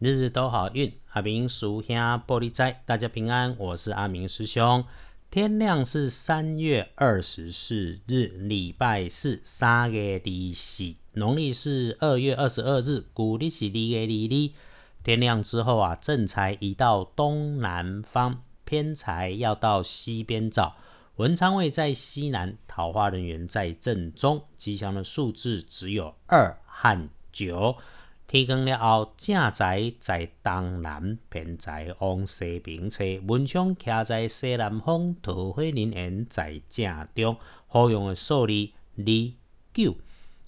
日日都好运，阿明叔兄玻璃斋，大家平安，我是阿明师兄。天亮是三月二十四日，礼拜四，三月二四，农历是二月二十二日，古历是二月二日。天亮之后啊，正财移到东南方，偏财要到西边找。文昌位在西南，桃花人员在正中，吉祥的数字只有二和九。天光了后，正财在东南，偏在往西边车。文昌徛在西南方，桃花人缘在正中。好用的数字二九，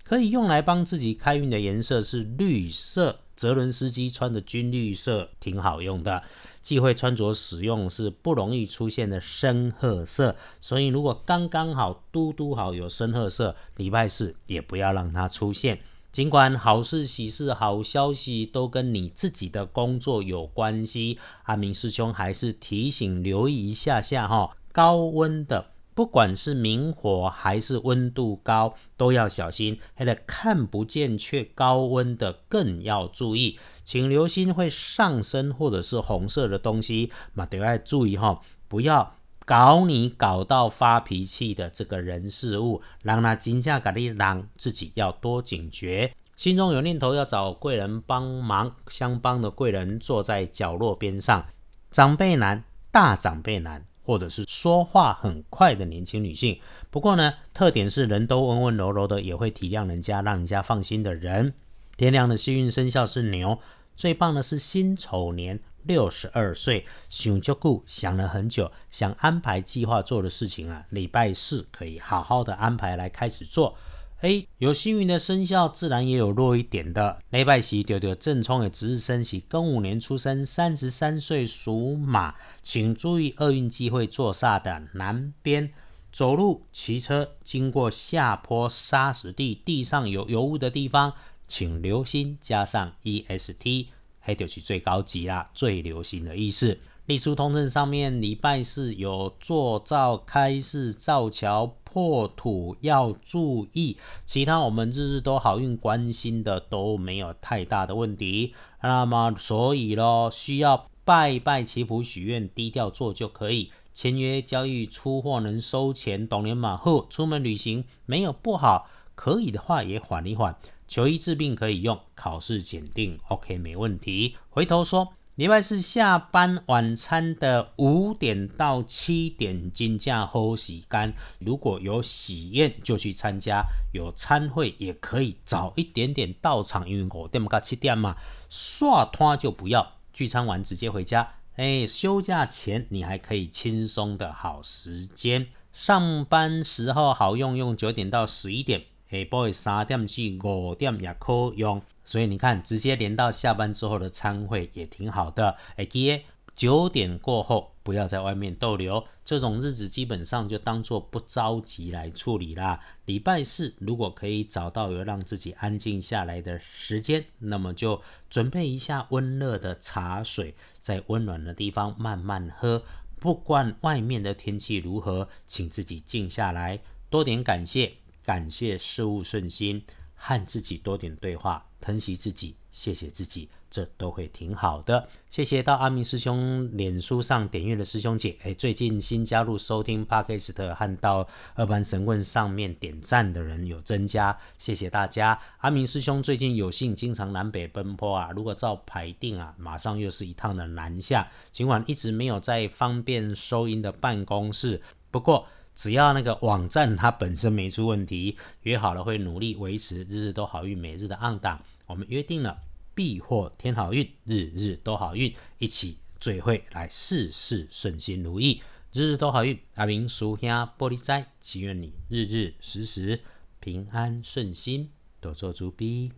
可以用来帮自己开运的颜色是绿色。泽伦斯基穿的军绿色挺好用的，忌讳穿着使用是不容易出现的深褐色。所以如果刚刚好、嘟嘟好有深褐色，礼拜四也不要让它出现。尽管好事、喜事、好消息都跟你自己的工作有关系，阿明师兄还是提醒留意一下下哈。高温的，不管是明火还是温度高，都要小心。还得看不见却高温的更要注意，请留心会上升或者是红色的东西，嘛得要注意哈，不要搞你搞到发脾气的这个人事物，让他惊吓搞你让自己要多警觉。心中有念头要找贵人帮忙，相帮的贵人坐在角落边上，长辈男、大长辈男，或者是说话很快的年轻女性。不过呢，特点是人都温温柔柔的，也会体谅人家，让人家放心的人。天亮的幸运生肖是牛，最棒的是辛丑年，六十二岁，想就顾想了很久，想安排计划做的事情啊，礼拜四可以好好的安排来开始做。哎，有幸运的生肖，自然也有弱一点的。礼拜四丢丢正冲的值日生喜，庚午年出生，三十三岁属马，请注意厄运机会坐煞的南边。走路、骑车经过下坡沙石地，地上有油污的地方，请留心加上 EST，黑就是最高级啦，最流行的意思。历书通证上面，礼拜四有做造、开市、造桥、破土要注意，其他我们日日都好运关心的都没有太大的问题。那么所以咯，需要拜拜祈福许愿，低调做就可以。签约交易出货能收钱，懂年马后出门旅行没有不好，可以的话也缓一缓。求医治病可以用，考试检定 OK 没问题。回头说。礼拜四下班晚餐的五点到七点，金价好洗干。如果有喜宴就去参加，有餐会也可以早一点点到场，因为五点到七点嘛。刷拖就不要，聚餐完直接回家。哎，休假前你还可以轻松的好时间。上班时候好用，用九点到十一点，下晡三点至五点也可用。所以你看，直接连到下班之后的餐会也挺好的。哎，记九点过后不要在外面逗留，这种日子基本上就当做不着急来处理啦。礼拜四如果可以找到有让自己安静下来的时间，那么就准备一下温热的茶水，在温暖的地方慢慢喝。不管外面的天气如何，请自己静下来，多点感谢，感谢事物顺心。和自己多点对话，疼惜自己，谢谢自己，这都会挺好的。谢谢到阿明师兄脸书上点阅的师兄姐，哎，最近新加入收听 Podcast 和到二班神棍上面点赞的人有增加，谢谢大家。阿明师兄最近有幸经常南北奔波啊，如果照排定啊，马上又是一趟的南下，尽管一直没有在方便收音的办公室，不过。只要那个网站它本身没出问题，约好了会努力维持日日都好运每日的暗档。我们约定了必获天好运，日日都好运，一起聚会来事事顺心如意，日日都好运。阿明叔兄玻璃斋，祈愿你日日时时平安顺心，多做主逼。